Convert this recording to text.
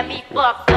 Let me fuck.